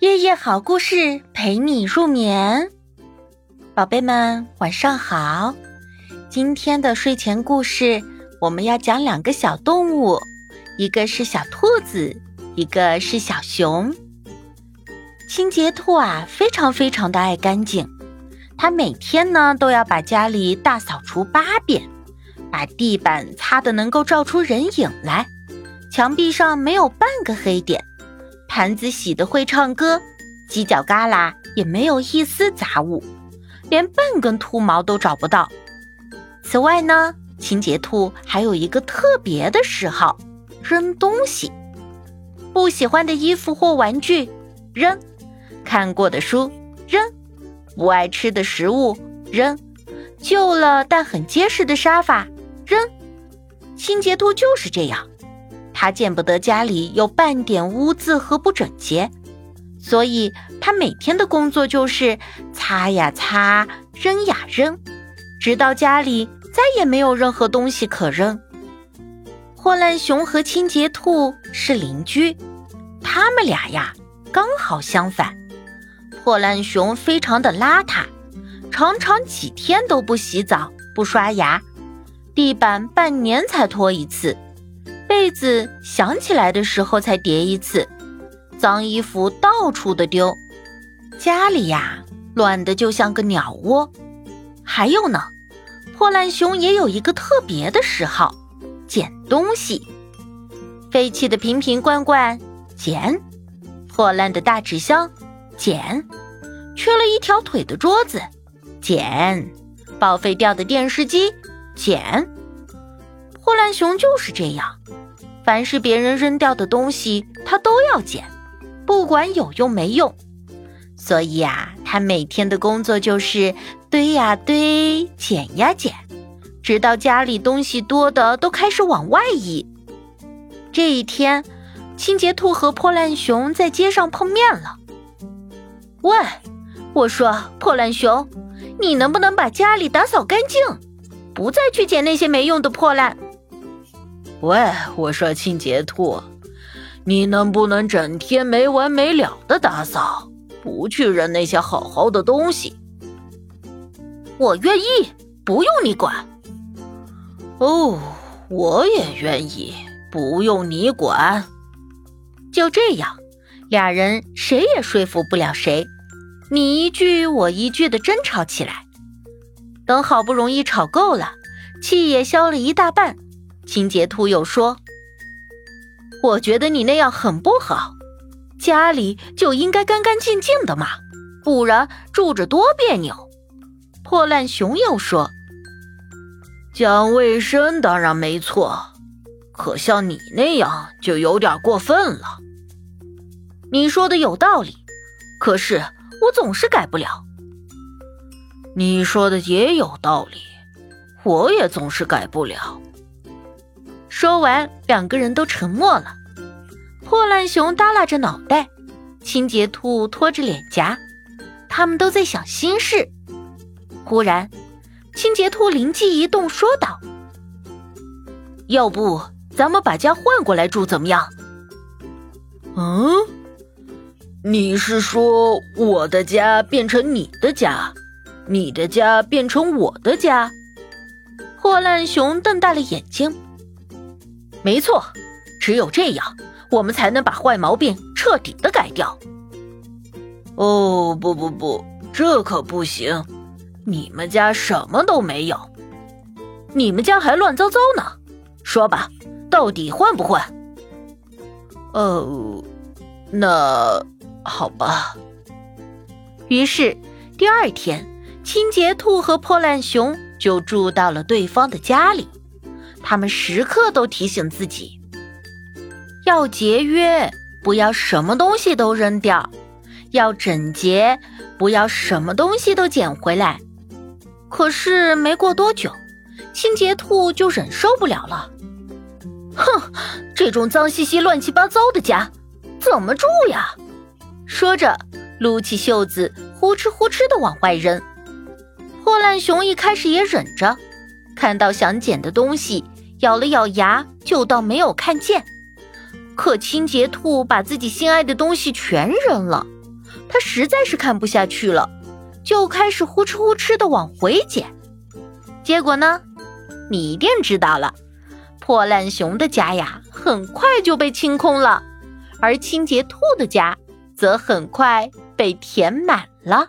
夜夜好故事陪你入眠，宝贝们晚上好。今天的睡前故事，我们要讲两个小动物，一个是小兔子，一个是小熊。清洁兔啊，非常非常的爱干净，它每天呢都要把家里大扫除八遍，把地板擦的能够照出人影来，墙壁上没有半个黑点。盘子洗得会唱歌，犄角旮旯也没有一丝杂物，连半根秃毛都找不到。此外呢，清洁兔还有一个特别的嗜好：扔东西。不喜欢的衣服或玩具扔，看过的书扔，不爱吃的食物扔，旧了但很结实的沙发扔。清洁兔就是这样。他见不得家里有半点污渍和不整洁，所以他每天的工作就是擦呀擦，扔呀扔，直到家里再也没有任何东西可扔。破烂熊和清洁兔是邻居，他们俩呀刚好相反。破烂熊非常的邋遢，常常几天都不洗澡、不刷牙，地板半年才拖一次。被子想起来的时候才叠一次，脏衣服到处的丢，家里呀乱的就像个鸟窝。还有呢，破烂熊也有一个特别的嗜好，捡东西。废弃的瓶瓶罐罐捡，破烂的大纸箱捡，缺了一条腿的桌子捡，报废掉的电视机捡。破烂熊就是这样。凡是别人扔掉的东西，他都要捡，不管有用没用。所以啊，他每天的工作就是堆呀堆，捡呀捡，直到家里东西多的都开始往外移。这一天，清洁兔和破烂熊在街上碰面了。喂，我说破烂熊，你能不能把家里打扫干净，不再去捡那些没用的破烂？喂，我说清洁兔，你能不能整天没完没了的打扫，不去扔那些好好的东西？我愿意，不用你管。哦，我也愿意，不用你管。就这样，俩人谁也说服不了谁，你一句我一句的争吵起来。等好不容易吵够了，气也消了一大半。清洁兔又说：“我觉得你那样很不好，家里就应该干干净净的嘛，不然住着多别扭。”破烂熊又说：“讲卫生当然没错，可像你那样就有点过分了。”你说的有道理，可是我总是改不了。你说的也有道理，我也总是改不了。说完，两个人都沉默了。破烂熊耷拉着脑袋，清洁兔拖着脸颊，他们都在想心事。忽然，清洁兔灵机一动，说道：“要不咱们把家换过来住，怎么样？”“嗯，你是说我的家变成你的家，你的家变成我的家？”破烂熊瞪大了眼睛。没错，只有这样，我们才能把坏毛病彻底的改掉。哦，不不不，这可不行！你们家什么都没有，你们家还乱糟糟呢。说吧，到底换不换？哦，那好吧。于是第二天，清洁兔和破烂熊就住到了对方的家里。他们时刻都提醒自己要节约，不要什么东西都扔掉；要整洁，不要什么东西都捡回来。可是没过多久，清洁兔就忍受不了了。哼，这种脏兮兮、乱七八糟的家，怎么住呀？说着，撸起袖子，呼哧呼哧的往外扔。破烂熊一开始也忍着，看到想捡的东西。咬了咬牙，就当没有看见。可清洁兔把自己心爱的东西全扔了，他实在是看不下去了，就开始呼哧呼哧的往回捡。结果呢，你一定知道了，破烂熊的家呀，很快就被清空了，而清洁兔的家则很快被填满了。